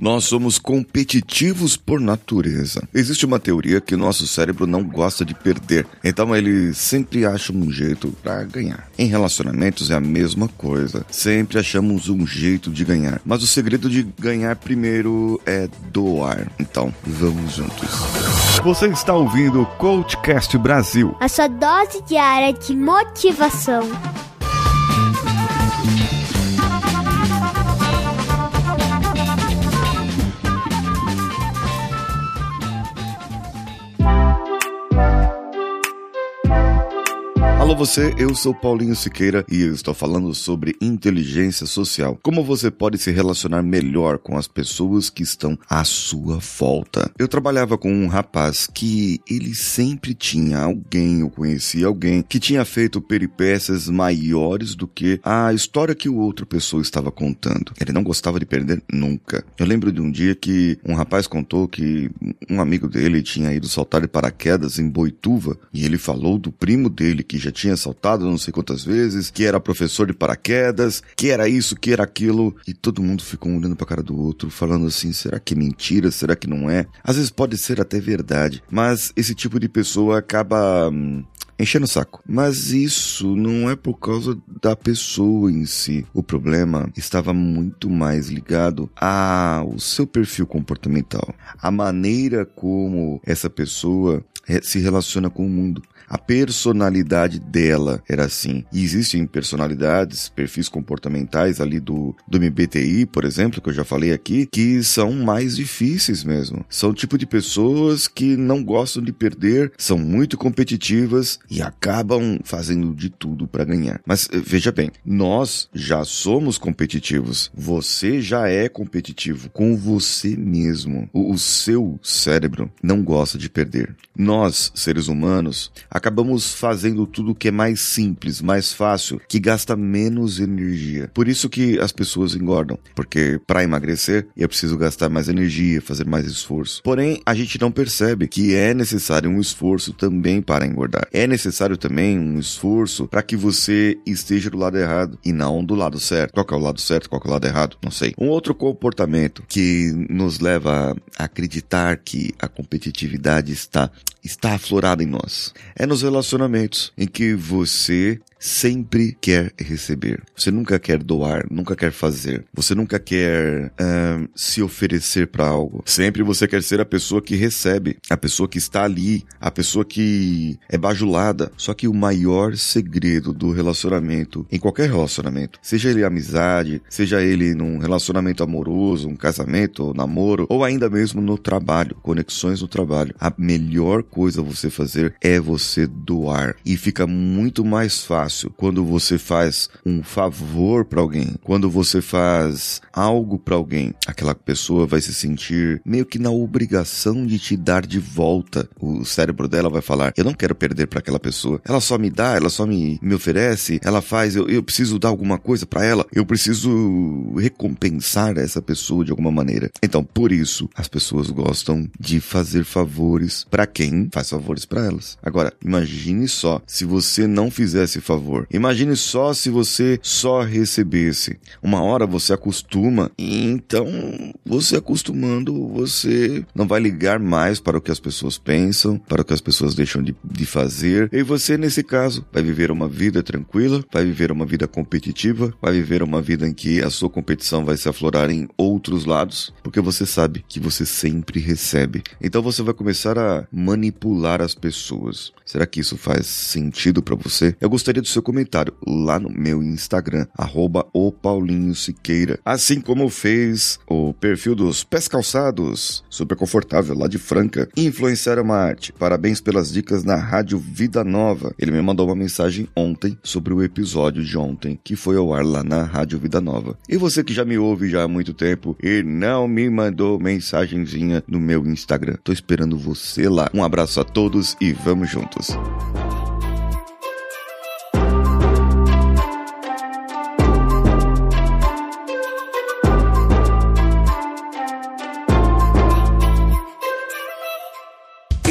Nós somos competitivos por natureza. Existe uma teoria que nosso cérebro não gosta de perder, então ele sempre acha um jeito para ganhar. Em relacionamentos é a mesma coisa. Sempre achamos um jeito de ganhar. Mas o segredo de ganhar primeiro é doar. Então, vamos juntos. Você está ouvindo o Coachcast Brasil. A sua dose diária de motivação. Alô você, eu sou Paulinho Siqueira e eu estou falando sobre inteligência social. Como você pode se relacionar melhor com as pessoas que estão à sua volta. Eu trabalhava com um rapaz que ele sempre tinha alguém, eu conhecia alguém, que tinha feito peripécias maiores do que a história que o outra pessoa estava contando. Ele não gostava de perder nunca. Eu lembro de um dia que um rapaz contou que um amigo dele tinha ido saltar de paraquedas em Boituva e ele falou do primo dele que já tinha saltado não sei quantas vezes, que era professor de paraquedas, que era isso, que era aquilo, e todo mundo ficou olhando pra cara do outro, falando assim, será que é mentira, será que não é? Às vezes pode ser até verdade, mas esse tipo de pessoa acaba hum, enchendo o saco. Mas isso não é por causa da pessoa em si. O problema estava muito mais ligado ao seu perfil comportamental, a maneira como essa pessoa eh, se relaciona com o mundo. A personalidade dela era assim. E existem personalidades, perfis comportamentais ali do, do MBTI, por exemplo, que eu já falei aqui, que são mais difíceis mesmo. São o tipo de pessoas que não gostam de perder, são muito competitivas e acabam fazendo de tudo para ganhar. Mas eh, veja bem, nós já somos competitivos. Você já é competitivo com você mesmo. O, o seu cérebro não gosta de perder. Nós, seres humanos, acabamos fazendo tudo que é mais simples, mais fácil, que gasta menos energia. Por isso que as pessoas engordam, porque para emagrecer é preciso gastar mais energia, fazer mais esforço. Porém, a gente não percebe que é necessário um esforço também para engordar. É necessário também um esforço para que você esteja do lado errado e não do lado certo. Qual é o lado certo, qual é o lado errado? Não sei. Um outro comportamento que nos leva a acreditar que a competitividade está está aflorada em nós. É nos relacionamentos em que você sempre quer receber. Você nunca quer doar, nunca quer fazer. Você nunca quer uh, se oferecer para algo. Sempre você quer ser a pessoa que recebe, a pessoa que está ali, a pessoa que é bajulada. Só que o maior segredo do relacionamento, em qualquer relacionamento, seja ele amizade, seja ele num relacionamento amoroso, um casamento, um namoro, ou ainda mesmo no trabalho, conexões no trabalho, a melhor coisa você fazer é você doar. E fica muito mais fácil fácil quando você faz um favor para alguém, quando você faz algo para alguém, aquela pessoa vai se sentir meio que na obrigação de te dar de volta. O cérebro dela vai falar: Eu não quero perder para aquela pessoa. Ela só me dá, ela só me, me oferece, ela faz, eu, eu preciso dar alguma coisa para ela, eu preciso recompensar essa pessoa de alguma maneira. Então, por isso, as pessoas gostam de fazer favores para quem faz favores para elas. Agora, imagine só se você não fizesse favor favor. Imagine só se você só recebesse. Uma hora você acostuma e então você acostumando, você não vai ligar mais para o que as pessoas pensam, para o que as pessoas deixam de, de fazer. E você, nesse caso, vai viver uma vida tranquila, vai viver uma vida competitiva, vai viver uma vida em que a sua competição vai se aflorar em outros lados, porque você sabe que você sempre recebe. Então você vai começar a manipular as pessoas. Será que isso faz sentido para você? Eu gostaria de seu comentário lá no meu Instagram, arroba o Paulinho Siqueira. Assim como fez o perfil dos Pés Calçados, super confortável lá de Franca. Influenciar uma arte. Parabéns pelas dicas na Rádio Vida Nova. Ele me mandou uma mensagem ontem sobre o episódio de ontem que foi ao ar lá na Rádio Vida Nova. E você que já me ouve já há muito tempo e não me mandou mensagenzinha no meu Instagram. Tô esperando você lá. Um abraço a todos e vamos juntos.